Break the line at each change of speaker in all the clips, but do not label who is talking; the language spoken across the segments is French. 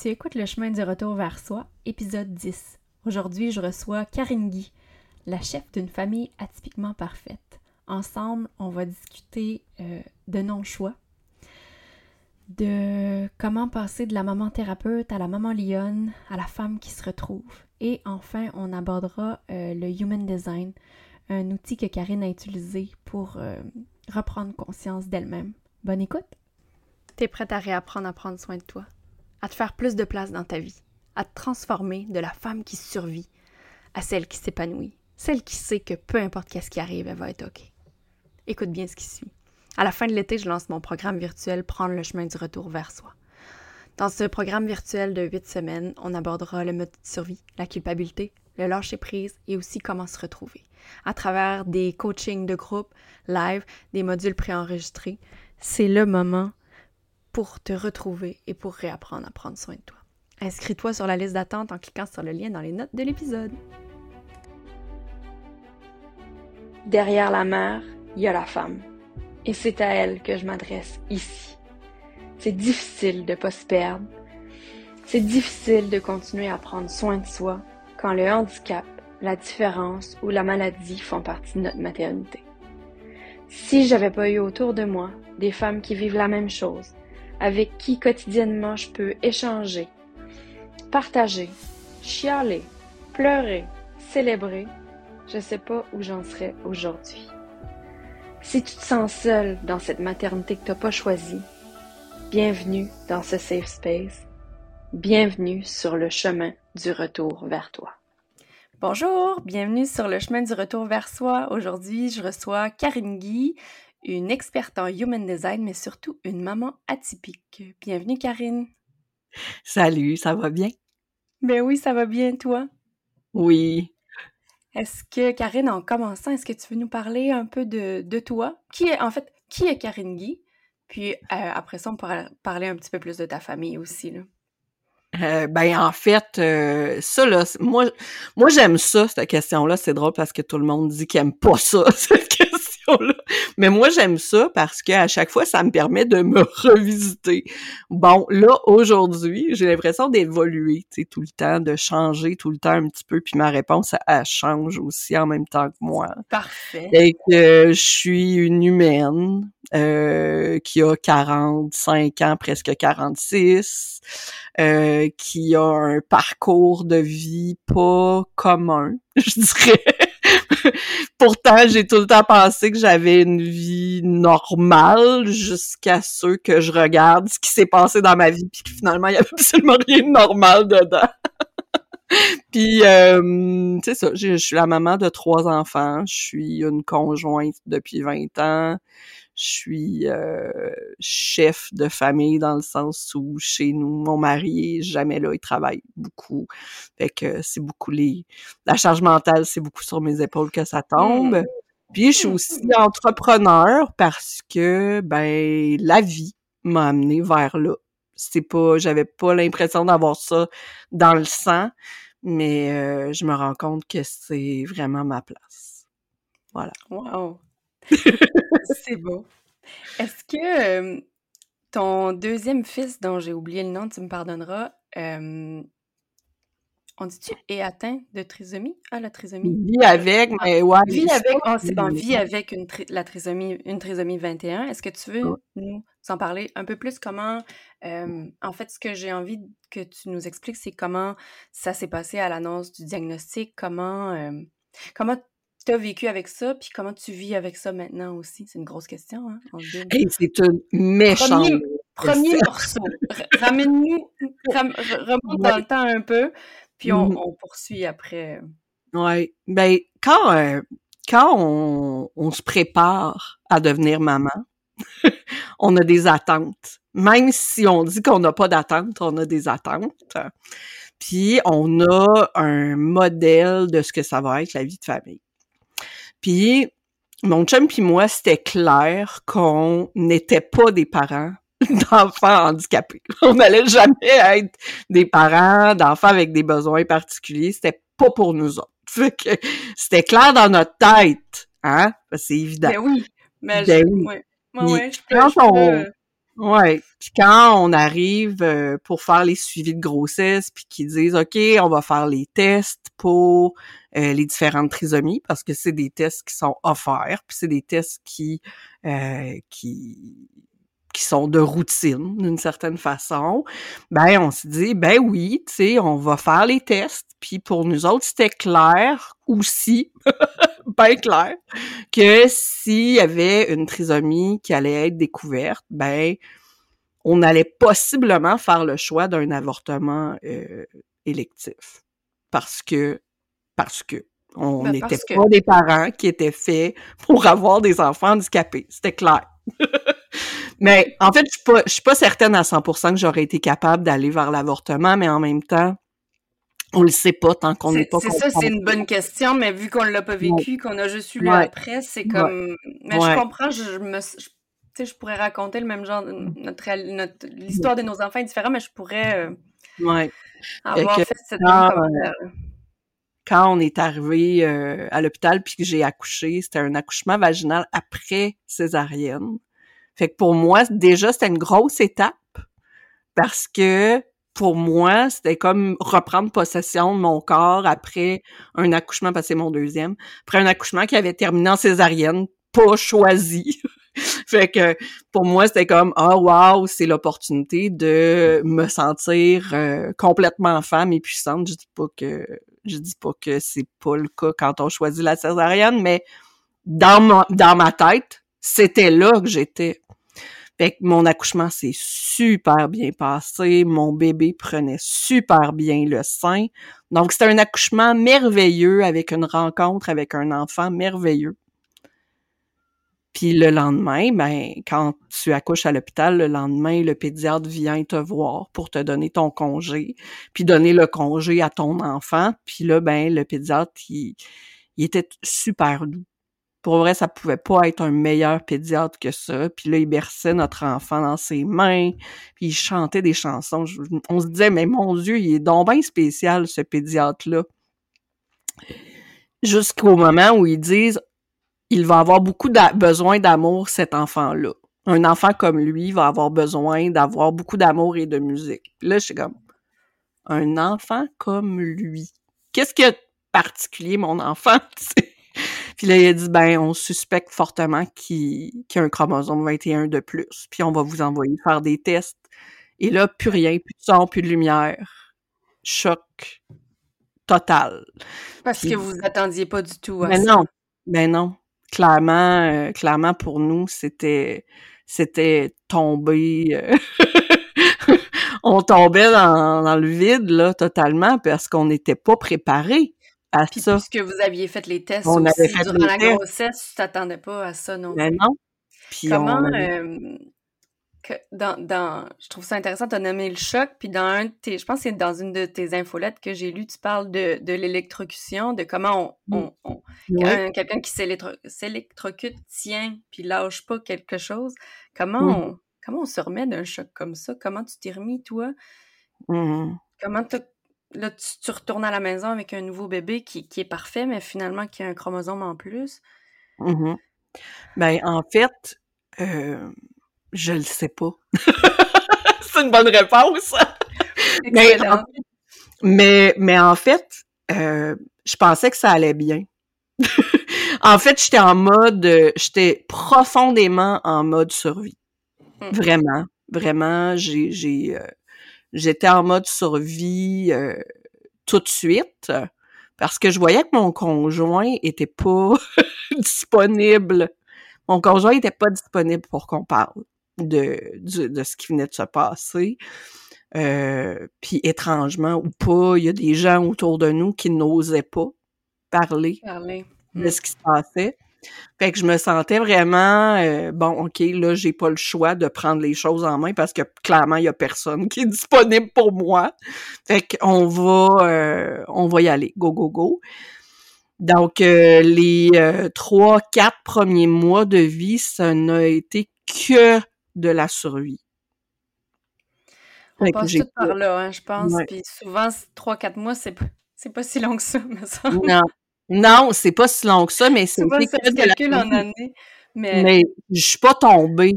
Tu écoutes le chemin du retour vers soi, épisode 10. Aujourd'hui, je reçois Karine Guy, la chef d'une famille atypiquement parfaite. Ensemble, on va discuter euh, de non-choix, de comment passer de la maman thérapeute à la maman lionne, à la femme qui se retrouve. Et enfin, on abordera euh, le Human Design, un outil que Karine a utilisé pour euh, reprendre conscience d'elle-même. Bonne écoute! T'es prête à réapprendre à prendre soin de toi? À te faire plus de place dans ta vie, à te transformer de la femme qui survit à celle qui s'épanouit, celle qui sait que peu importe qu'est-ce qui arrive, elle va être OK. Écoute bien ce qui suit. À la fin de l'été, je lance mon programme virtuel Prendre le chemin du retour vers soi. Dans ce programme virtuel de 8 semaines, on abordera le mode de survie, la culpabilité, le lâcher prise et aussi comment se retrouver. À travers des coachings de groupe, live, des modules préenregistrés, c'est le moment pour te retrouver et pour réapprendre à prendre soin de toi. Inscris-toi sur la liste d'attente en cliquant sur le lien dans les notes de l'épisode.
Derrière la mère, il y a la femme. Et c'est à elle que je m'adresse ici. C'est difficile de ne pas se perdre. C'est difficile de continuer à prendre soin de soi quand le handicap, la différence ou la maladie font partie de notre maternité. Si j'avais pas eu autour de moi des femmes qui vivent la même chose, avec qui quotidiennement je peux échanger, partager, chialer, pleurer, célébrer, je sais pas où j'en serais aujourd'hui. Si tu te sens seul dans cette maternité que tu n'as pas choisie, bienvenue dans ce safe space. Bienvenue sur le chemin du retour vers toi.
Bonjour, bienvenue sur le chemin du retour vers soi. Aujourd'hui, je reçois Karine Guy, une experte en human design, mais surtout une maman atypique. Bienvenue, Karine.
Salut, ça va bien?
Ben oui, ça va bien, toi?
Oui.
Est-ce que, Karine, en commençant, est-ce que tu veux nous parler un peu de, de toi? Qui est, en fait, qui est Karine Guy? Puis euh, après ça, on pourra parler un petit peu plus de ta famille aussi, là.
Euh, ben en fait, euh, ça là, moi, moi j'aime ça cette question-là. C'est drôle parce que tout le monde dit qu'il aime pas ça cette Mais moi, j'aime ça parce qu'à chaque fois, ça me permet de me revisiter. Bon, là, aujourd'hui, j'ai l'impression d'évoluer, tu sais, tout le temps, de changer tout le temps un petit peu, puis ma réponse, elle, change aussi en même temps que moi.
Parfait.
Et que je suis une humaine euh, qui a 45 ans, presque 46, euh, qui a un parcours de vie pas commun, je dirais. Pourtant, j'ai tout le temps pensé que j'avais une vie normale jusqu'à ce que je regarde ce qui s'est passé dans ma vie puis que finalement, il y avait absolument rien de normal dedans. puis, euh, c'est ça, je suis la maman de trois enfants, je suis une conjointe depuis 20 ans, je suis euh, chef de famille dans le sens où chez nous, mon mari est jamais là, il travaille beaucoup. Fait que c'est beaucoup les... La charge mentale, c'est beaucoup sur mes épaules que ça tombe. Mmh. Puis je suis aussi entrepreneur parce que, ben, la vie m'a amené vers là. C'est pas... J'avais pas l'impression d'avoir ça dans le sang, mais euh, je me rends compte que c'est vraiment ma place. Voilà.
Wow! C'est beau. Est-ce que, ton deuxième fils, dont j'ai oublié le nom, tu me pardonneras, on dit-tu est atteint de trisomie? Ah, la trisomie?
Vit avec, ah, mais ouais,
Vit avec, oh, c'est bon, vit avec une la trisomie une trisomie 21. Est-ce que tu veux nous en parler un peu plus? Comment, en fait, ce que j'ai envie que tu nous expliques, c'est comment ça s'est passé à l'annonce du diagnostic, comment, comment tu as vécu avec ça, puis comment tu vis avec ça maintenant aussi? C'est une grosse question, hein?
c'est une méchante.
Premier, morceau. Ramène-nous, remonte dans le temps un peu, puis on, poursuit après.
Oui. Ben, quand, euh, quand on, on, se prépare à devenir maman, on a des attentes. Même si on dit qu'on n'a pas d'attentes, on a des attentes. Puis on a un modèle de ce que ça va être la vie de famille. Puis mon chum puis moi, c'était clair qu'on n'était pas des parents d'enfants handicapés. On n'allait jamais être des parents d'enfants avec des besoins particuliers. C'était pas pour nous autres. c'était clair dans notre tête, hein? C'est évident.
Ben oui. Mais ben oui. Ouais. Ouais, je peux,
Ouais. Puis quand on arrive euh, pour faire les suivis de grossesse, puis qu'ils disent OK, on va faire les tests pour euh, les différentes trisomies, parce que c'est des tests qui sont offerts, puis c'est des tests qui euh, qui qui sont de routine d'une certaine façon, ben on se dit ben oui, tu sais, on va faire les tests, puis pour nous autres c'était clair aussi, bien clair, que s'il y avait une trisomie qui allait être découverte, ben on allait possiblement faire le choix d'un avortement euh, électif, parce que parce que on
Ben,
n'était
que-
pas des parents qui étaient faits pour avoir des enfants handicapés, c'était clair. mais en fait, je suis pas, je suis pas certaine à 100% que j'aurais été capable d'aller vers l'avortement, mais en même temps, on le sait pas tant qu'on n'est pas
c'est ça, c'est une bonne question, mais vu qu'on l'a pas vécu, qu'on a juste eu le
Ouais.
après, c'est comme. Mais je comprends, je, je me. je- tu sais, je pourrais raconter le même genre. Notre, L'histoire de nos enfants est différente, mais je pourrais euh,
Ouais.
avoir
que-
fait cette même commentaire.
quand on est arrivé euh, à l'hôpital puis que j'ai accouché, c'était un accouchement vaginal après césarienne. Fait que pour moi, déjà, c'était une grosse étape parce que pour moi, c'était comme reprendre possession de mon corps après un accouchement, parce que c'est mon deuxième, après un accouchement qui avait terminé en césarienne, pas choisi. fait que pour moi, c'était comme ah wow, c'est l'opportunité de me sentir euh, complètement femme et puissante. Je dis pas que je dis pas que c'est pas le cas quand on choisit la césarienne, mais dans dans ma tête, c'était là que j'étais. Fait que mon accouchement s'est super bien passé, mon bébé prenait super bien le sein. Donc c'était un accouchement merveilleux avec une rencontre avec un enfant merveilleux. Puis le lendemain, ben quand tu accouches à l'hôpital, le lendemain, le pédiatre vient te voir pour te donner ton congé, puis donner le congé à ton enfant. Puis là, ben le pédiatre, il, il était super doux. Pour vrai, ça pouvait pas être un meilleur pédiatre que ça. Puis là, il berçait notre enfant dans ses mains, puis il chantait des chansons. On se disait, mais mon Dieu, il est donc bien spécial, ce pédiatre-là. Jusqu'au moment où ils disent, il va avoir beaucoup besoin d'amour, cet enfant-là. Un enfant comme lui va avoir besoin d'avoir beaucoup d'amour et de musique. Puis là, je suis comme, un enfant comme lui. Qu'est-ce qu'il y a de particulier, mon enfant? tu sais? Puis là, il a dit, ben, on suspecte fortement qu'il y a un chromosome 21 de plus. Puis on va vous envoyer faire des tests. Et là, plus rien, plus de son, plus de lumière. Choc total.
Parce que vous attendiez pas du tout à
Ben
ça.
non, ben non. Clairement, euh, clairement pour nous, c'était c'était tomber. euh, on tombait dans, dans le vide là totalement parce qu'on n'était pas préparé à
Puis
ça.
puisque vous aviez fait les tests
On
aussi
avait fait
durant la
tests.
grossesse, tu t'attendais pas à ça non?
Ben
plus.
non. Puis
Comment,
on-
euh, que dans, dans, je trouve ça intéressant, tu as nommé le choc, puis dans un de tes, je pense que c'est dans une de tes infolettes que j'ai lu, tu parles de, de l'électrocution, de comment on, on- on- quelqu'un qui s'électro- s'électrocute tient, puis lâche pas quelque chose. Comment,
Mhm.
on, comment on se remet d'un choc comme ça? Comment tu t'es remis, toi?
Mhm.
Comment t'as- là, tu, tu retournes à la maison avec un nouveau bébé qui, qui est parfait, mais finalement qui a un chromosome en plus?
Mhm. Ben, en fait, euh, je le sais pas. C'est une bonne réponse. Mais en, mais, mais en fait, euh, je pensais que ça allait bien. en fait, j'étais en mode, j'étais profondément en mode survie.
Mm.
Vraiment, vraiment, j'ai, j'ai, euh, j'étais en mode survie euh, tout de suite parce que je voyais que mon conjoint était pas disponible. Mon conjoint était pas disponible pour qu'on parle de, du- de ce qui venait de se passer. Euh, puis étrangement ou pas, il y a des gens autour de nous qui n'osaient pas parler
Parler.
de ce qui se passait. Fait que je me sentais vraiment euh, bon, ok, là j'ai pas le choix de prendre les choses en main parce que clairement il y a personne qui est disponible pour moi. Fait qu'on va, euh, on va y aller, go go go. Donc euh, les trois, quatre premiers mois de vie, ça n'a été que de la survie.
On
Fait
passe tout par là, hein, je pense.
Ouais.
Puis souvent, 3-4 mois, c'est pas, pas si long que ça, me semble.
Non, non, c'est pas si long que ça, mais c'est que la
en années. Mais,
Mais je suis pas tombée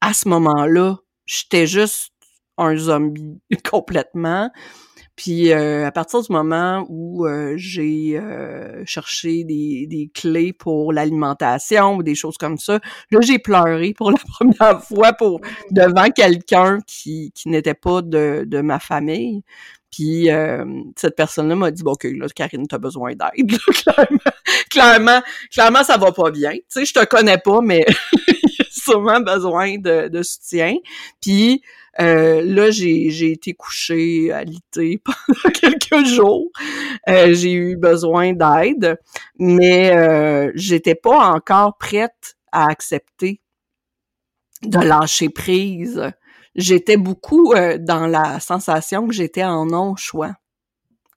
à ce moment-là, j'étais juste un zombie complètement. Puis euh, à partir du moment où euh, j'ai euh, cherché des, des, clés pour l'alimentation ou des choses comme ça, là j'ai pleuré pour la première fois pour devant quelqu'un qui, qui n'était pas de, de ma famille. Puis cette personne-là m'a dit bon, ok là Karine t'as besoin d'aide clairement, clairement clairement ça va pas bien. Tu sais je te connais pas mais sûrement besoin de, soutien. Puis euh, là, j'ai, j'ai été couchée alitée pendant quelques jours. Euh, j'ai eu besoin d'aide, mais euh, j'étais pas encore prête à accepter de lâcher prise. J'étais beaucoup euh, dans la sensation que j'étais en non-choix,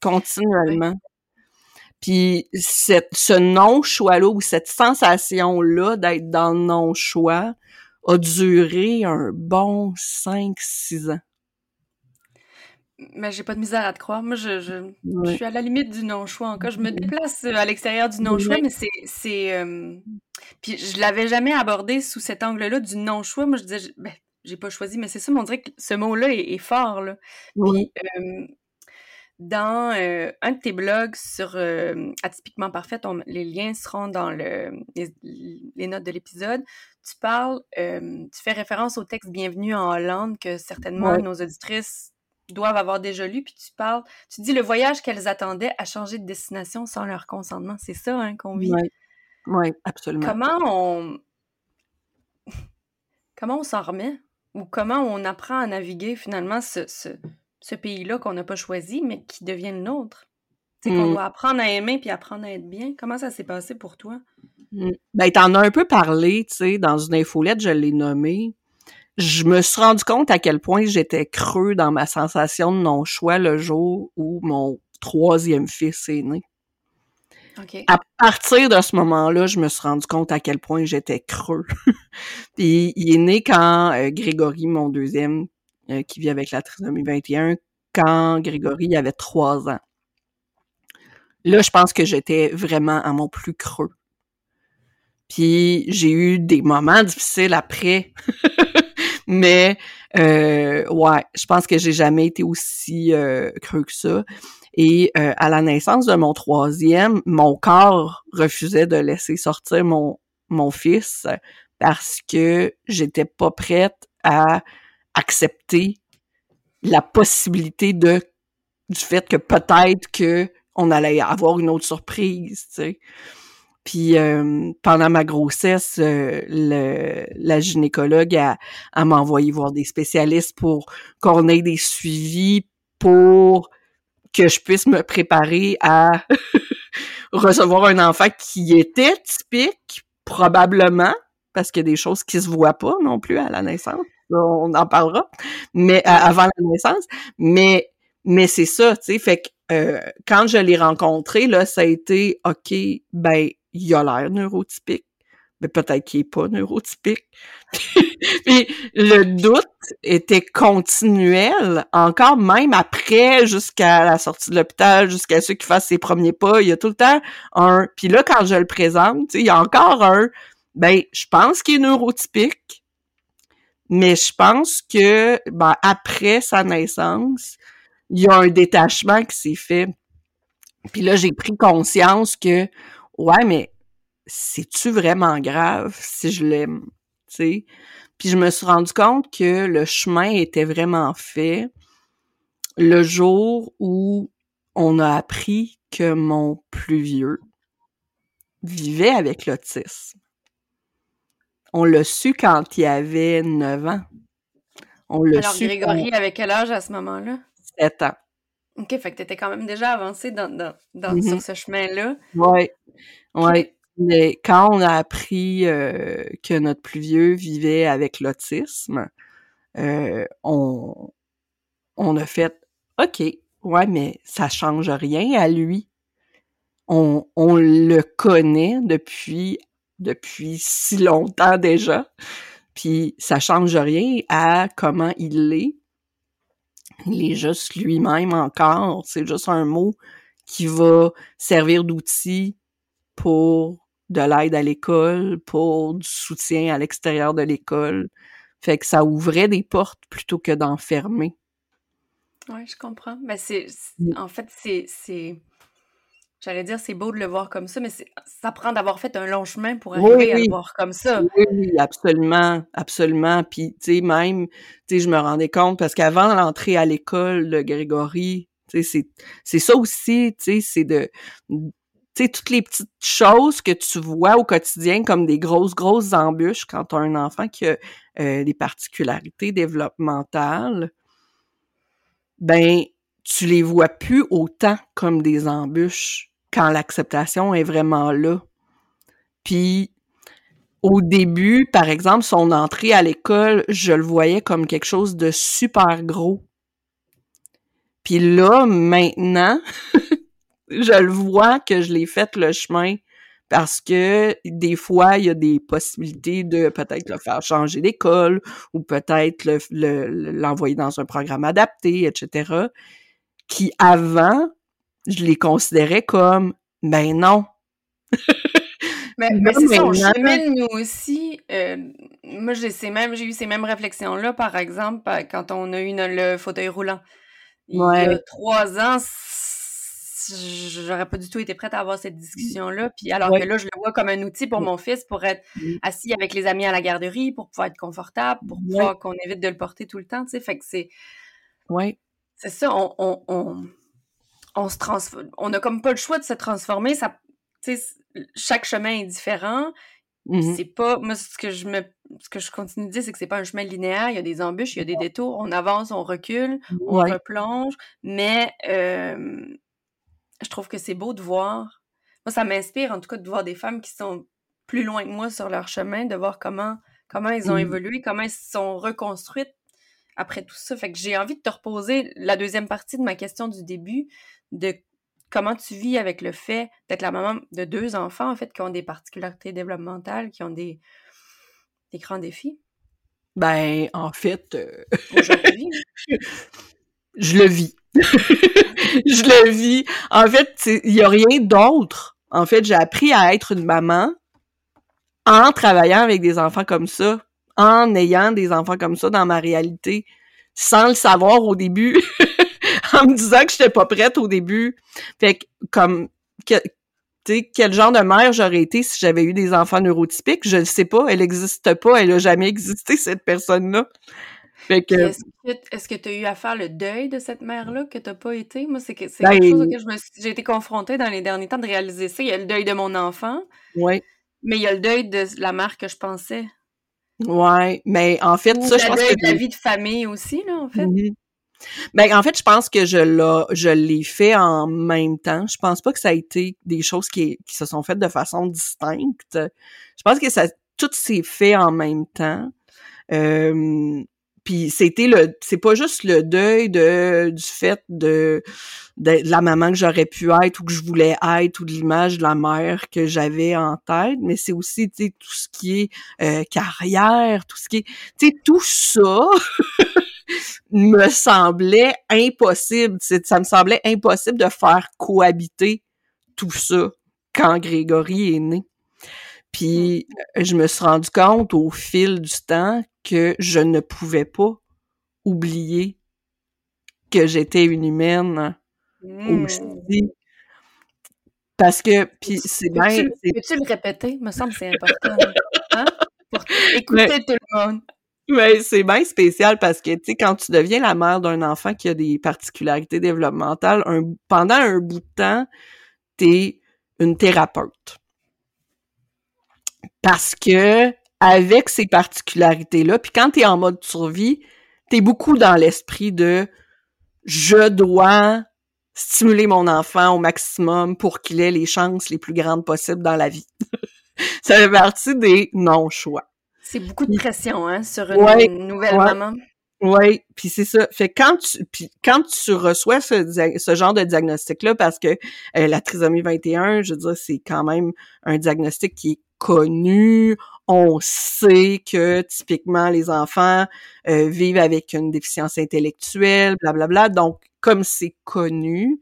continuellement. Puis cette, ce non-choix-là ou cette sensation-là d'être dans le non-choix a duré un bon 5-6 ans.
Mais j'ai pas de misère à te croire. Moi, je, je, suis à la limite du non-choix encore. Je me déplace euh, à l'extérieur du non-choix, mais c'est. c'est euh, Puis je l'avais jamais abordé sous cet angle-là du non-choix. Moi, je disais, ben, j'ai pas choisi, mais c'est ça, mais on dirait que ce mot-là est, fort. Là. Puis, euh, dans euh, un de tes blogs sur Atypiquement Parfait, les liens seront dans le, les, notes de l'épisode. Tu parles, euh, tu fais référence au texte Bienvenue en Hollande que certainement nos auditrices doivent avoir déjà lu, puis tu parles, tu dis le voyage qu'elles attendaient a changé de destination sans leur consentement. C'est ça hein, qu'on vit?
Oui, absolument.
Comment on comment on s'en remet? Ou comment on apprend à naviguer finalement ce ce pays-là qu'on n'a pas choisi, mais qui devient le nôtre? C'est qu'on mm. doit apprendre à aimer puis apprendre à être bien. Comment ça s'est passé pour toi?
Mm. Ben, t'en as un peu parlé, tu sais, dans une infolette, je l'ai nommé. Je me suis rendu compte à quel point j'étais creux dans ma sensation de non-choix le jour où mon troisième fils est né. À partir de ce moment-là, je me suis rendu compte à quel point j'étais creux. Puis il est né quand euh, Grégory, mon deuxième, euh, qui vit avec la trisomie 21 quand Grégory avait trois ans. Là, je pense que j'étais vraiment à mon plus creux. Puis j'ai eu des moments difficiles après. Mais euh, ouais, je pense que j'ai jamais été aussi euh, creux que ça. Et euh, à la naissance de mon troisième, mon corps refusait de laisser sortir mon, mon fils parce que j'étais pas prête à accepter la possibilité de du fait que peut-être que on allait avoir une autre surprise, tu sais. Puis euh, pendant ma grossesse, euh, le, la gynécologue a, a m'a envoyé voir des spécialistes pour qu'on ait des suivis pour que je puisse me préparer à recevoir un enfant qui était typique, probablement, parce qu'il y a des choses qui se voient pas non plus à la naissance on en parlera, mais euh, avant la naissance. Mais mais c'est ça, tu sais, fait que euh, quand je l'ai rencontré, là, ça a été OK, ben, il a l'air neurotypique. Mais peut-être qu'il est pas neurotypique. Puis le doute était continuel, encore même après, jusqu'à la sortie de l'hôpital, jusqu'à ceux qui fassent ses premiers pas. Il y a tout le temps un. Puis là, quand je le présente, il y a encore un. Ben, je pense qu'il est neurotypique mais je pense que ben, après sa naissance, il y a un détachement qui s'est fait. Puis là, j'ai pris conscience que ouais, mais c'est-tu vraiment grave si je l'aime? sais? Puis je me suis rendu compte que le chemin était vraiment fait le jour où on a appris que mon plus vieux vivait avec l'autisme. On l'a su quand il avait 9 ans.
On l'a Alors, Grégory avait quel âge à ce moment-là?
7 ans.
OK, fait que tu étais quand même déjà avancé dans, dans, mm-hmm. sur ce chemin-là.
Oui, oui. Mais quand on a appris euh, que notre plus vieux vivait avec l'autisme, euh, on, on a fait OK, ouais, mais ça change rien à lui. On, on le connaît depuis depuis si longtemps déjà. Puis ça change rien à comment il est. Il est juste lui-même encore. C'est juste un mot qui va servir d'outil pour de l'aide à l'école, pour du soutien à l'extérieur de l'école, Fait que ça ouvrait des portes plutôt que d'enfermer.
Oui, je comprends. Mais c'est, mmh. en fait, c'est, c'est, j'allais dire, c'est beau de le voir comme ça, mais ça prend d'avoir fait un long chemin pour arriver à le voir comme ça.
Oui, absolument, absolument. Puis, tu sais, même, tu sais, je me rendais compte parce qu'avant l'entrée à l'école de Grégory, tu sais, c'est, c'est ça aussi, tu sais, c'est de, tu sais, toutes les petites choses que tu vois au quotidien comme des grosses, grosses embûches quand tu as un enfant qui a euh, des particularités développementales, ben, tu les vois plus autant comme des embûches quand l'acceptation est vraiment là. Puis, au début, par exemple, son entrée à l'école, je le voyais comme quelque chose de super gros. Puis là, maintenant, je le vois que je l'ai fait le chemin parce que des fois, il y a des possibilités de peut-être le faire changer d'école ou peut-être l'envoyer dans un programme adapté, etc. Qui avant, je les considérais comme ben non.
mais, c'est ça, on chemine nous aussi. Euh, moi, j'ai j'ai eu ces mêmes réflexions-là, par exemple, quand on a eu le fauteuil roulant. Il y a trois ans, j'aurais pas du tout été prête à avoir cette discussion-là. Puis alors que là, je le vois comme un outil pour mon fils pour être assis avec les amis à la garderie, pour pouvoir être confortable, pour pouvoir qu'on évite de le porter tout le temps, tu sais. Fait que c'est.
Ouais.
C'est ça, on, on, on, se transforme. On n'a comme pas le choix de se transformer. Ça, chaque chemin est différent. Mmh c'est pas. Moi, ce que je me. Ce que je continue de dire, c'est que c'est pas un chemin linéaire. Il y a des embûches, il y a des détours. On avance, on recule, on replonge. Mais euh, je trouve que c'est beau de voir. Moi, ça m'inspire en tout cas de voir des femmes qui sont plus loin que moi sur leur chemin, de voir comment, comment elles ont mmh. évolué, comment elles se sont reconstruites après tout ça. Fait que j'ai envie de te reposer la deuxième partie de ma question du début, de comment tu vis avec le fait d'être la maman de deux enfants, en fait, qui ont des particularités développementales, qui ont des, des grands défis?
Ben, en fait, euh, je le vis. je le vis. En fait, il y a rien d'autre. En fait, j'ai appris à être une maman en travaillant avec des enfants comme ça, en ayant des enfants comme ça dans ma réalité, sans le savoir au début, en me disant que j'étais pas prête au début. Fait que, comme, tu sais, quel genre de mère j'aurais été si j'avais eu des enfants neurotypiques, je ne sais pas, elle n'existe pas, elle a jamais existé, cette personne-là.
Est-ce que tu as eu à faire le deuil de cette mère-là que tu n'as pas été? Moi, c'est quelque ben chose auquel j'ai été confrontée dans les derniers temps de réaliser ça. Il y a le deuil de mon enfant.
Oui.
Mais il y a le deuil de la mère que je pensais.
Oui, mais en fait, ça, je pense que.
de la vie de famille aussi, là, en fait.
Mm-hmm. Ben, en fait, je pense que je je l'ai fait en même temps. Je pense pas que ça a été des choses qui, qui se sont faites de façon distincte. Je pense que ça, tout s'est fait en même temps. Euh, puis c'était le c'est pas juste le deuil de du fait de de, la maman que j'aurais pu être ou que je voulais être ou de l'image de la mère que j'avais en tête mais c'est aussi tu sais tout ce qui est euh, carrière tout ce qui est tu sais tout ça me semblait impossible ça me semblait impossible de faire cohabiter tout ça quand Grégory est né puis mmh. je me suis rendu compte au fil du temps que je ne pouvais pas oublier que j'étais une humaine mmh. aussi. Parce que, puis c'est bien...
Peux-tu le répéter? me semble que c'est important. hein? Pour écouter tout le monde.
Mais c'est bien spécial parce que, tu sais, quand tu deviens la mère d'un enfant qui a des particularités développementales, un, pendant un bout de temps, t'es une thérapeute. Parce que avec ces particularités-là. Puis quand tu es en mode survie, tu es beaucoup dans l'esprit de je dois stimuler mon enfant au maximum pour qu'il ait les chances les plus grandes possibles dans la vie. ça fait partie des non-choix.
C'est beaucoup de pression, hein, sur une nouvelle maman.
Oui, puis c'est ça. Fait quand tu puis quand tu reçois ce, ce genre de diagnostic là parce que euh, la trisomie 21, je veux dire c'est quand même un diagnostic qui est connu, on sait que typiquement les enfants euh, vivent avec une déficience intellectuelle, blablabla. Bla, bla. Donc, comme c'est connu,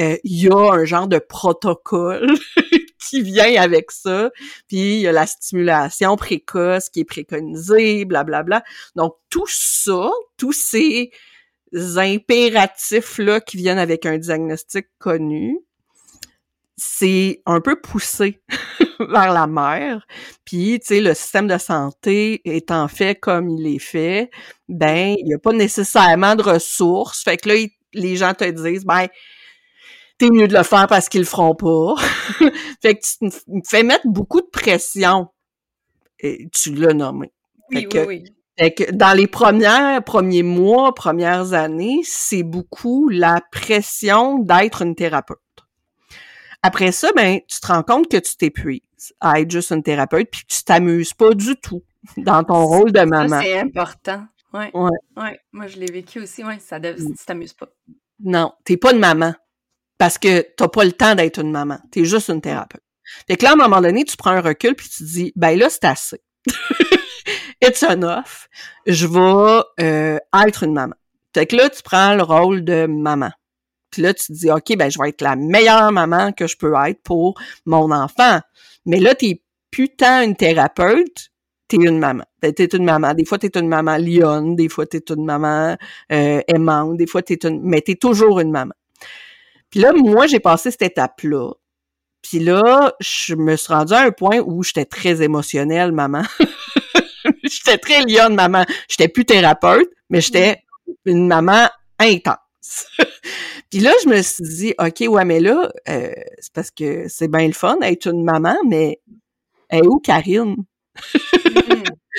euh, il y a un genre de protocole qui vient avec ça. Puis il y a la stimulation précoce qui est préconisée, blablabla. Donc tout ça, tous ces impératifs-là qui viennent avec un diagnostic connu, c'est un peu poussé vers la mère. Puis, tu sais, le système de santé étant fait comme il est fait, ben, il n'y a pas nécessairement de ressources. Fait que là, les gens te disent, ben, t'es mieux de le faire parce qu'ils le feront pas. fait que tu me fais mettre beaucoup de pression. Et tu l'as nommé.
Oui, oui, oui.
Fait que dans les premiers, premiers mois, premières années, c'est beaucoup la pression d'être une thérapeute. Après ça, ben, tu te rends compte que tu t'épuises à être juste une thérapeute, puis tu t'amuses pas du tout dans ton rôle de maman.
C'est important. Ouais.
Ouais.
ouais. Moi, je l'ai vécu aussi. Ouais, ça dev... tu t'amuses pas.
Non, t'es pas une maman. Parce que t'as pas le temps d'être une maman. T'es juste une thérapeute. Fait que là, à un moment donné, tu prends un recul puis tu te dis, ben là, c'est assez. It's enough. Je vais euh, être une maman. Fait que là, tu prends le rôle de maman. Puis là, tu te dis, OK, ben, je vais être la meilleure maman que je peux être pour mon enfant. Mais là, t'es putain une thérapeute, t'es une maman. T'es une maman. Des fois, t'es une maman lionne, des fois, t'es une maman euh, aimante, des fois, t'es une... Mais t'es toujours une maman. Puis là, moi, j'ai passé cette étape-là. Puis là, je me suis rendue à un point où j'étais très émotionnelle, maman. j'étais très lionne, maman. J'étais plus thérapeute, mais j'étais une maman intense. Puis là, je me suis dit, OK, ouais, mais là, euh, c'est parce que c'est bien le fun d'être une maman, mais elle est où Karine?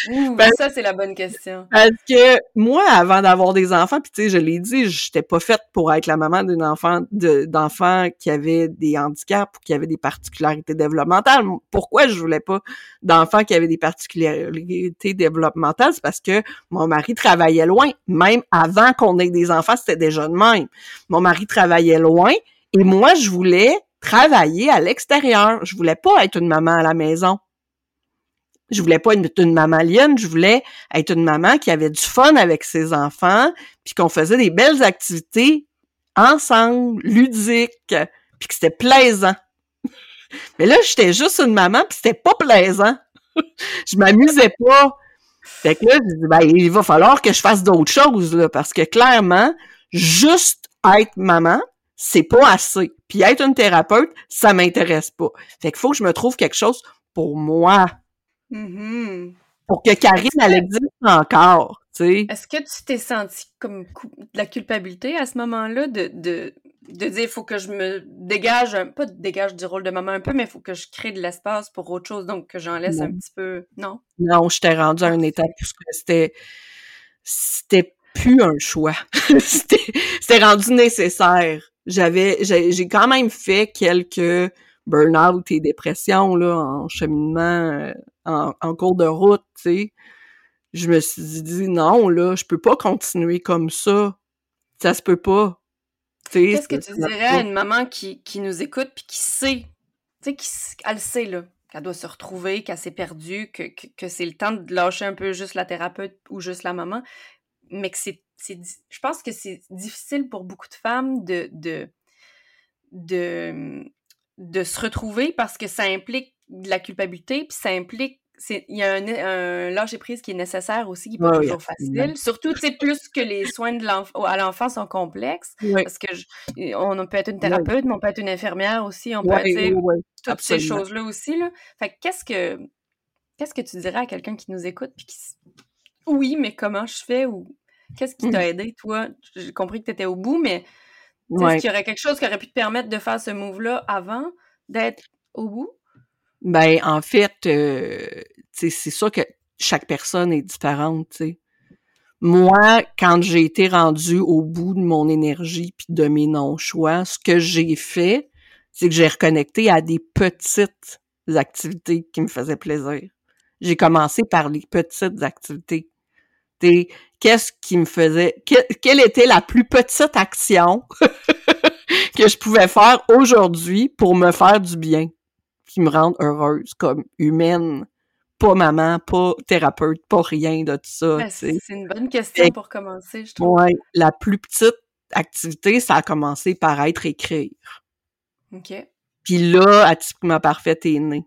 Mmh. ça, c'est la bonne question.
Parce que moi, avant d'avoir des enfants, puis tu sais, je l'ai dit, j'étais pas faite pour être la maman d'un enfant d'enfants qui avait des handicaps ou qui avait des particularités développementales. Pourquoi je voulais pas d'enfants qui avaient des particularités développementales? C'est parce que mon mari travaillait loin. Même avant qu'on ait des enfants, c'était déjà de même. Mon mari travaillait loin et moi, je voulais travailler à l'extérieur. Je voulais pas être une maman à la maison. Je voulais pas être une maman lionne, je voulais être une maman qui avait du fun avec ses enfants, puis qu'on faisait des belles activités ensemble, ludiques, puis que c'était plaisant. Mais là, j'étais juste une maman, puis c'était pas plaisant. je m'amusais pas. Fait que là, je dis, ben, il va falloir que je fasse d'autres choses, là, parce que clairement, juste être maman, c'est pas assez. Puis être une thérapeute, ça m'intéresse pas. Fait qu'il faut que je me trouve quelque chose pour moi.
Mm-hmm.
Pour que Karine, elle existe encore.
Est-ce que tu t'es senti comme de la culpabilité à ce moment-là de, de, de dire, il faut que je me dégage, pas dégage du rôle de maman un peu, mais il faut que je crée de l'espace pour autre chose, donc que j'en laisse un petit peu, non?
Non, je t'ai rendu à un état puisque c'était, c'était plus un choix. c'était rendu nécessaire. J'avais, j'ai quand même fait quelques burn-out et dépression là, en cheminement, euh, en, cours de route, tu sais. Je me suis dit, non, là, je peux pas continuer comme ça. Ça se peut pas.
Qu'est-ce que tu dirais à une maman qui, qui nous écoute puis qui sait, tu sais, qui, elle sait, là, qu'elle doit se retrouver, qu'elle s'est perdue, que, que, c'est le temps de lâcher un peu juste la thérapeute ou juste la maman, mais que c'est, je pense que c'est difficile pour beaucoup de femmes de, de, de, de se retrouver parce que ça implique de la culpabilité, puis ça implique il y a un, un lâcher prise qui est nécessaire aussi, qui n'est pas toujours facile. Surtout, tu sais, plus que les soins de à l'enfant sont complexes. Parce que on peut être une thérapeute, mais on peut être une infirmière aussi. On peut être toutes ces choses-là aussi. Là. Fait qu'est-ce que qu'est-ce que tu dirais à quelqu'un qui nous écoute puis qui Oui, mais comment je fais ou qu'est-ce qui t'a aidé, toi? J'ai compris que tu étais au bout, mais est-ce qu'il y aurait quelque chose qui aurait pu te permettre de faire ce move-là avant d'être au bout?
Ben, en fait, euh, c'est sûr que chaque personne est différente, tu sais. Moi, quand j'ai été rendue au bout de mon énergie puis de mes non-choix, ce que j'ai fait, c'est que j'ai reconnecté à des petites activités qui me faisaient plaisir. J'ai commencé par les petites activités. Qu'est-ce qui me faisait... quelle était la plus petite action que je pouvais faire aujourd'hui pour me faire du bien? qui me rendent heureuse comme humaine. Pas maman, pas thérapeute, pas rien de tout ça.
Ben, c'est une bonne question pour commencer, je trouve.
Ouais, la plus petite activité, ça a commencé par être écrire.
OK.
Puis là, Atypiquement Parfaite est né.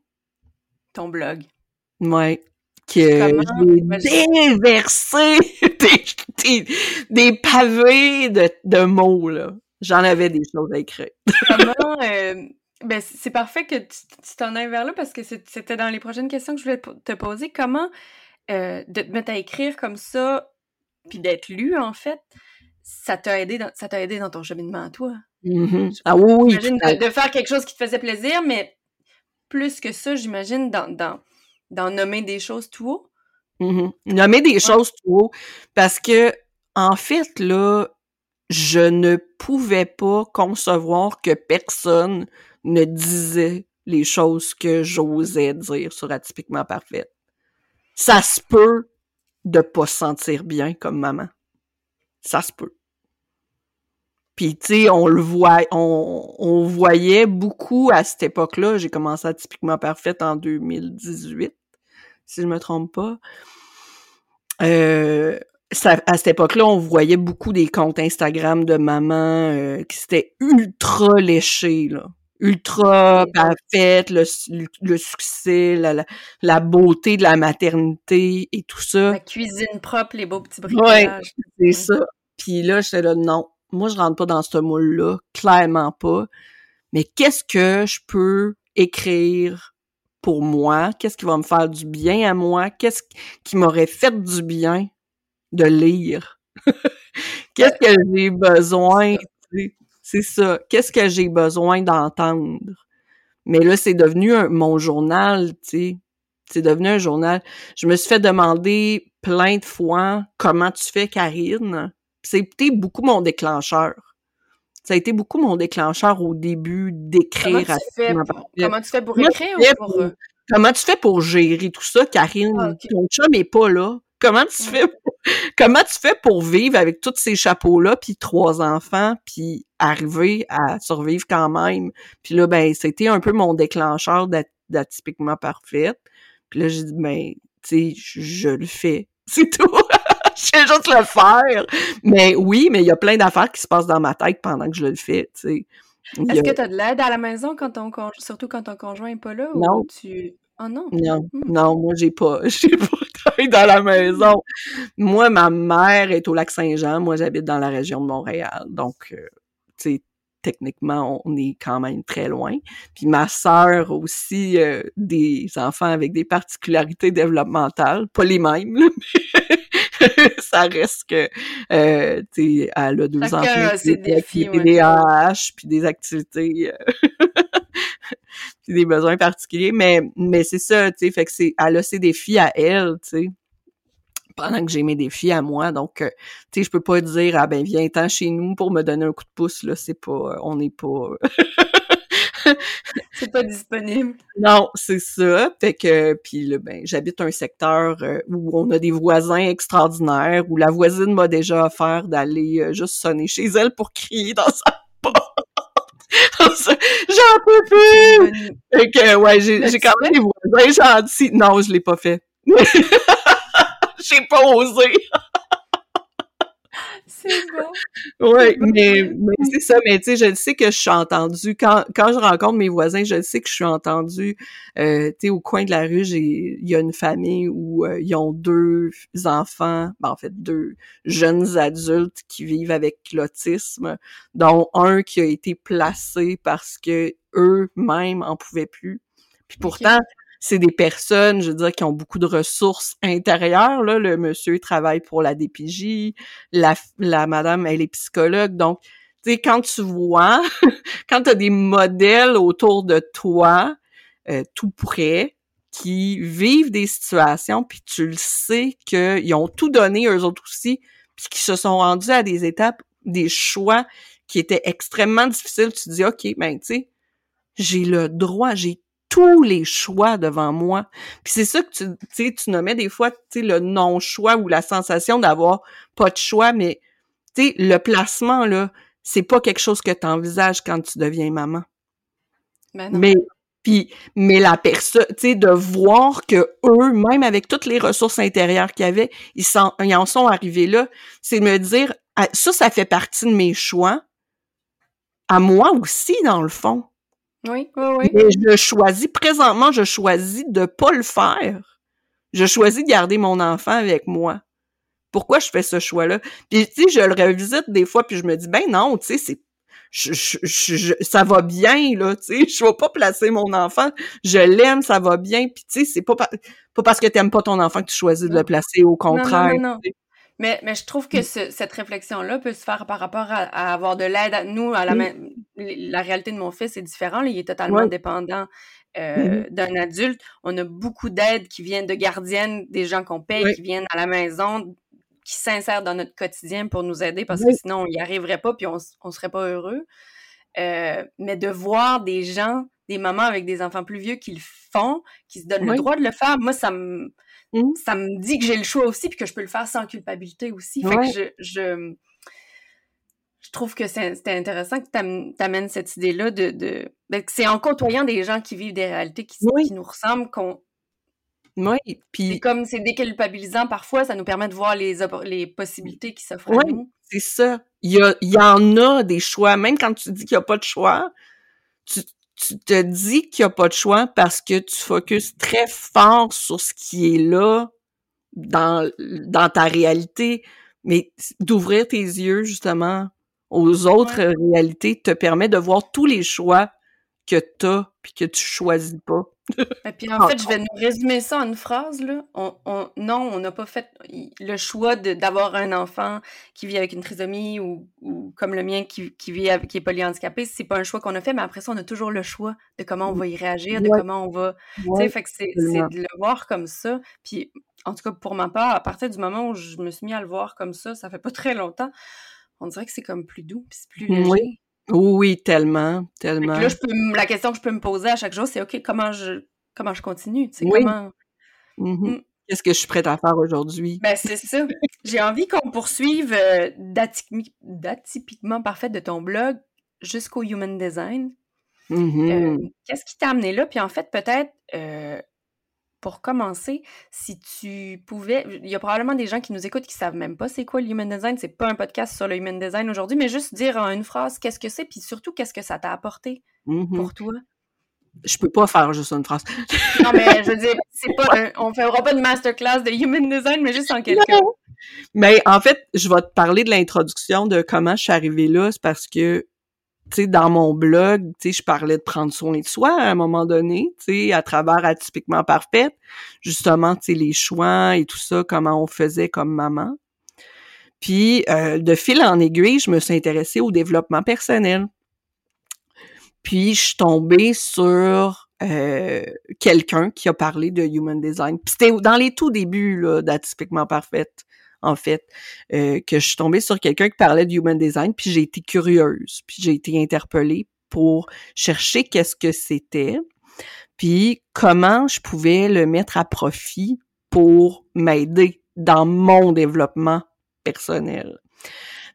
Ton blog.
Ouais. Que j'ai déversé des, des, pavés de, de mots, là. J'en avais des choses à écrire.
Comment... Euh, ben, c'est parfait que tu t'en ailles vers là parce que c'était dans les prochaines questions que je voulais te poser. Comment euh, de te mettre à écrire comme ça, puis d'être lu, en fait, ça t'a aidé, dans, ça t'a aidé dans ton cheminement à toi?
Mm-hmm. Ah oui,
De, faire quelque chose qui te faisait plaisir, mais plus que ça, j'imagine, dans, dans, nommer des choses tout haut?
Mm-hmm. Nommer des choses tout haut, parce que, en fait, là, je ne pouvais pas concevoir que personne ne disait les choses que j'osais dire sur Atypiquement Parfaite. Ça se peut de pas se sentir bien comme maman. Ça se peut. Puis, tu sais, on le voit, on, on, voyait beaucoup à cette époque-là. J'ai commencé à Typiquement Parfaite en 2018, si je me trompe pas. Euh, à cette époque-là, on voyait beaucoup des comptes Instagram de mamans euh, qui s'étaient ultra léchés, là ultra parfaite, le, le, succès, la, la, beauté de la maternité et tout ça.
La cuisine propre, les beaux petits bricolages.
Ouais, c'est ça. Puis là, j'étais là, non, moi, je rentre pas dans ce moule-là, clairement pas. Mais qu'est-ce que je peux écrire pour moi? Qu'est-ce qui va me faire du bien à moi? Qu'est-ce qui m'aurait fait du bien de lire? qu'est-ce que j'ai besoin? C'est ça. Qu'est-ce que j'ai besoin d'entendre? Mais là, c'est devenu mon journal, tu sais. C'est devenu un journal. Je me suis fait demander plein de fois comment tu fais, Karine. C'était beaucoup mon déclencheur. Ça a été beaucoup mon déclencheur au début d'écrire.
Comment, tu fais pour, comment tu fais pour écrire ou pour... Euh?
Comment tu fais pour gérer tout ça, Karine? Ah, Ton chum est pas là. Comment tu fais pour, comment tu fais pour vivre avec tous ces chapeaux-là, puis trois enfants, puis arriver à survivre quand même? Puis là, ben, c'était un peu mon déclencheur d'atypiquement parfaite. Puis là, j'ai dit, ben, tu sais, je, le fais. C'est tout. je sais juste le faire. Mais oui, mais il y a plein d'affaires qui se passent dans ma tête pendant que je le fais, tu sais.
Est-ce que tu as de l'aide à la maison quand ton surtout quand ton conjoint n'est pas là?
Non.
Tu... Oh non?
Non, hmm. non, moi j'ai pas, j'ai pas dans la maison. Moi, ma mère est au lac Saint-Jean, moi j'habite dans la région de Montréal. Donc, euh, tu sais, techniquement, on est quand même très loin. Puis ma sœur aussi, euh, des enfants avec des particularités développementales, pas les mêmes, là, mais ça reste que, euh, tu sais, elle a deux enfants
qui,
défis, des AH, puis des activités des besoins particuliers, mais, mais c'est ça, tu sais, fait que c'est, elle a ses défis à elle, tu sais pendant que j'ai mes défis à moi. Donc, euh, tu sais, je peux pas dire ah ben viens-t'en chez nous pour me donner un coup de pouce là. C'est pas, euh, on n'est pas.
c'est pas disponible.
Non, c'est ça. Fait que puis là, ben j'habite un secteur euh, où on a des voisins extraordinaires où la voisine m'a déjà offert d'aller juste sonner chez elle pour crier dans sa porte. J'en peux plus! Fait que, ouais, j'ai quand même des voisins gentils. Non, je l'ai pas fait. j'ai pas osé.
C'est bon.
Oui, mais, mais c'est ça. Mais tu sais, je sais que je suis entendue. Quand, quand je rencontre mes voisins, je sais que je suis entendue. Euh, tu sais, au coin de la rue, il y a une famille où euh, ils ont deux enfants, ben, en fait deux jeunes adultes qui vivent avec l'autisme, dont un qui a été placé parce que eux-mêmes en pouvaient plus. Puis pourtant, c'est des personnes, je veux dire, qui ont beaucoup de ressources intérieures. Là. Le monsieur travaille pour la DPJ, la, la madame, elle est psychologue. Donc, tu sais, quand tu vois, quand tu as des modèles autour de toi, euh, tout près, qui vivent des situations, puis tu le sais qu'ils ont tout donné, eux autres aussi, puis qui se sont rendus à des étapes, des choix qui étaient extrêmement difficiles, tu te dis, OK, ben, tu sais, j'ai le droit, j'ai tous les choix devant moi. Puis c'est ça que tu sais, tu nommais des fois, tu sais, le non-choix ou la sensation d'avoir pas de choix, mais tu sais, le placement, là, c'est pas quelque chose que tu envisages quand tu deviens maman.
Ben non.
Mais puis, mais la personne, tu sais, de voir que eux, même avec toutes les ressources intérieures qu'ils avaient, ils, ils en sont arrivés là, c'est de me dire, ah, ça, ça fait partie de mes choix, à moi aussi, dans le fond.
Oui, oui, oui.
Mais je choisis, présentement, je choisis de pas le faire. Je choisis de garder mon enfant avec moi. Pourquoi je fais ce choix-là? Puis, tu sais, je le revisite des fois, puis je me dis, ben non, tu sais, c'est je, je, ça va bien, là, tu sais, je vais pas placer mon enfant, je l'aime, ça va bien, puis tu sais, c'est pas, pas parce que t'aimes pas ton enfant que tu choisis de le placer, au contraire.
Non, non, non, mais, mais je trouve que mm. cette réflexion-là peut se faire par rapport à, avoir de l'aide. Nous, à la, mm. la réalité de mon fils est différente. Il est totalement dépendant euh, mm-hmm. d'un adulte. On a beaucoup d'aide qui viennent de gardiennes, des gens qu'on paye, qui viennent à la maison, qui s'insèrent dans notre quotidien pour nous aider parce que sinon, on n'y arriverait pas puis on ne serait pas heureux. Euh, mais de voir des gens, des mamans avec des enfants plus vieux qui le font, qui se donnent le droit de le faire, moi, ça me, mmh. ça me dit que j'ai le choix aussi puis que je peux le faire sans culpabilité aussi. Fait que je, je, je, trouve que c'est intéressant que tu amènes cette idée-là de, de ben, c'est en côtoyant des gens qui vivent des réalités qui, qui nous ressemblent qu'on
oui, puis...
comme c'est déculpabilisant parfois, ça nous permet de voir les, les possibilités qui s'offrent à nous.
c'est ça. Il y, a, il y en a des choix. Même quand tu dis qu'il n'y a pas de choix, tu, tu te dis qu'il n'y a pas de choix parce que tu focuses très fort sur ce qui est là dans, dans ta réalité. Mais d'ouvrir tes yeux, justement, aux autres réalités te permet de voir tous les choix que tu as puis que tu choisis pas.
Et puis en fait, je vais nous résumer ça en une phrase. Là. On, on, non, on n'a pas fait le choix d'avoir un enfant qui vit avec une trisomie ou, ou comme le mien qui, qui vit avec, qui est polyhandicapé. C'est pas un choix qu'on a fait, mais après ça, on a toujours le choix de comment on va y réagir, de comment on va. tu sais, fait que c'est de le voir comme ça. Puis en tout cas, pour ma part, à partir du moment où je me suis mis à le voir comme ça, ça fait pas très longtemps, on dirait que c'est comme plus doux, puis c'est plus léger.
Oui, tellement, tellement.
Là, je peux, la question que je peux me poser à chaque jour, c'est OK, comment je comment je continue? Comment?
Mmh mmh. Qu'est-ce que je suis prête à faire aujourd'hui?
Ben, c'est ça. J'ai envie qu'on poursuive euh, d'atypiquement parfait de ton blog jusqu'au human design.
Mmh
euh, Qu'est-ce qui t'a amené là? Puis en fait, peut-être euh, pour commencer, si tu pouvais, il y a probablement des gens qui nous écoutent qui savent même pas c'est quoi le human design. C'est pas un podcast sur le human design aujourd'hui, mais juste dire en une phrase qu'est-ce que c'est, puis surtout qu'est-ce que ça t'a apporté
mmh
pour toi?
Je peux pas faire juste une phrase.
non, mais je veux dire, c'est pas, on fera pas de masterclass de human design, mais juste en quelques mots.
Mais en fait, je vais te parler de l'introduction de comment je suis arrivée là, c'est parce que tu sais, dans mon blog, je parlais de prendre soin de soi à un moment donné, à travers Atypiquement Parfaite, justement, les choix et tout ça, comment on faisait comme maman. Puis, euh, de fil en aiguille, je me suis intéressée au développement personnel. Puis, je suis tombée sur euh, quelqu'un qui a parlé de Human Design. Puis, c'était dans les tout débuts, d'Atypiquement Parfaite en fait, euh, que je suis tombée sur quelqu'un qui parlait de human design, puis j'ai été curieuse, puis j'ai été interpellée pour chercher qu'est-ce que c'était, puis comment je pouvais le mettre à profit pour m'aider dans mon développement personnel.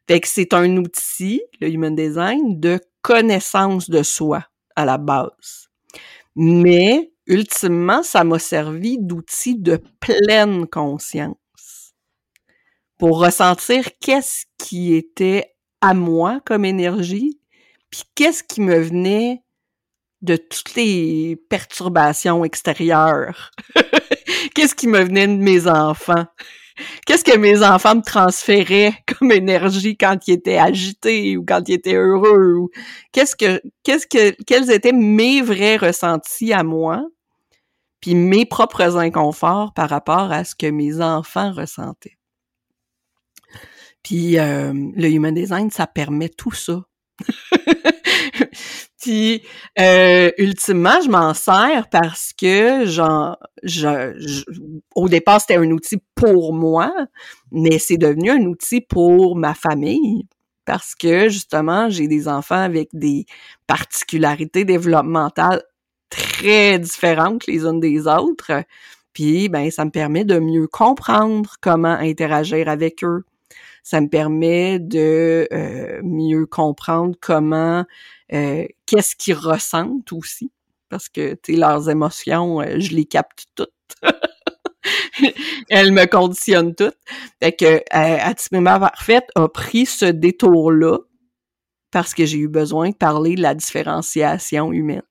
Fait que c'est un outil, le human design, de connaissance de soi à la base. Mais ultimement, ça m'a servi d'outil de pleine conscience pour ressentir qu'est-ce qui était à moi comme énergie, puis qu'est-ce qui me venait de toutes les perturbations extérieures. qu'est-ce qui me venait de mes enfants? Qu'est-ce que mes enfants me transféraient comme énergie quand ils étaient agités ou quand ils étaient heureux? Qu'est-ce que, qu'est-ce que, quels étaient mes vrais ressentis à moi? Puis mes propres inconforts par rapport à ce que mes enfants ressentaient? Puis euh, le human design, ça permet tout ça. Puis euh, ultimement, je m'en sers parce que genre, je, au départ, c'était un outil pour moi, mais c'est devenu un outil pour ma famille parce que justement, j'ai des enfants avec des particularités développementales très différentes les unes des autres. Puis ben ça me permet de mieux comprendre comment interagir avec eux, ça me permet de euh, mieux comprendre comment, euh, qu'est-ce qu'ils ressentent aussi, parce que, tu leurs émotions, euh, je les capte toutes. Elles me conditionnent toutes. Fait que Atimema Parfaite a pris ce détour-là parce que j'ai eu besoin de parler de la différenciation humaine.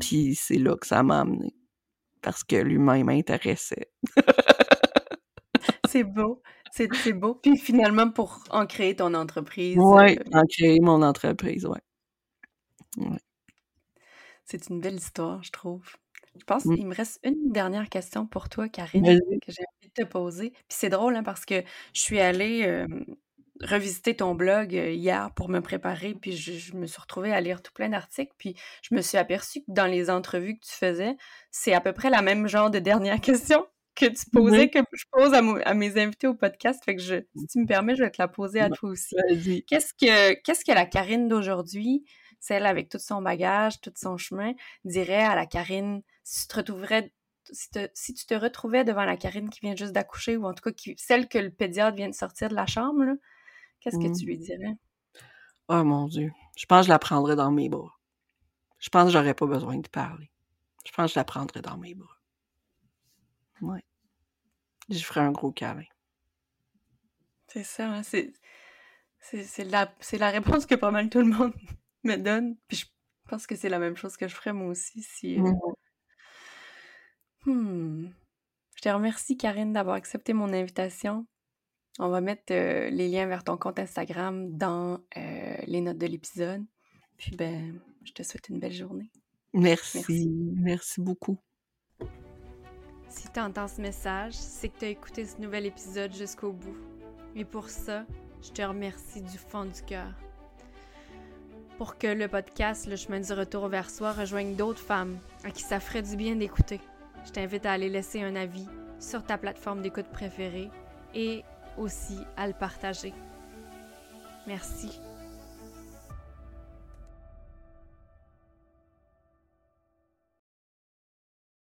Puis c'est là que ça m'a amené. Parce que l'humain m'intéressait.
c'est beau. C'est beau. Puis finalement, pour en créer ton entreprise.
Oui, euh, en créer mon entreprise, oui. Ouais.
C'est une belle histoire, je trouve. Je pense qu'il me reste une dernière question pour toi, Karine, que j'ai envie de te poser. Puis c'est drôle, hein, parce que je suis allée revisiter ton blog hier pour me préparer, puis je, me suis retrouvée à lire tout plein d'articles, puis je me suis aperçue que dans les entrevues que tu faisais, c'est à peu près la même genre de dernière question que tu posais, que je pose à, mes invités au podcast. Fait que je, si tu me permets, je vais te la poser à toi aussi. Qu'est-ce que, qu'est-ce que la Karine d'aujourd'hui, celle avec tout son bagage, tout son chemin, dirait à la Karine? Si tu te retrouverais si, tu te retrouvais devant la Karine qui vient juste d'accoucher, ou en tout cas qui, celle que le pédiatre vient de sortir de la chambre, qu'est-ce que tu mmh. lui dirais?
Oh mon Dieu. Je pense que je la prendrais dans mes bras. Je pense que j'aurais pas besoin de parler. Je pense que je la prendrais dans mes bras. Ouais. Je ferais un gros câlin.
C'est ça, hein, c'est, c'est, la, c'est la réponse que pas mal tout le monde me donne. Puis je pense que c'est la même chose que je ferais moi aussi si. Euh. Hmm. Je te remercie, Karine, d'avoir accepté mon invitation. On va mettre euh, les liens vers ton compte Instagram dans euh, les notes de l'épisode. Puis, ben, je te souhaite une belle journée.
Merci. Merci, beaucoup.
Si tu entends ce message, c'est que tu as écouté ce nouvel épisode jusqu'au bout. Et pour ça, je te remercie du fond du cœur. Pour que le podcast Le chemin du retour vers soi rejoigne d'autres femmes à qui ça ferait du bien d'écouter je t'invite à aller laisser un avis sur ta plateforme d'écoute préférée et aussi à le partager. Merci.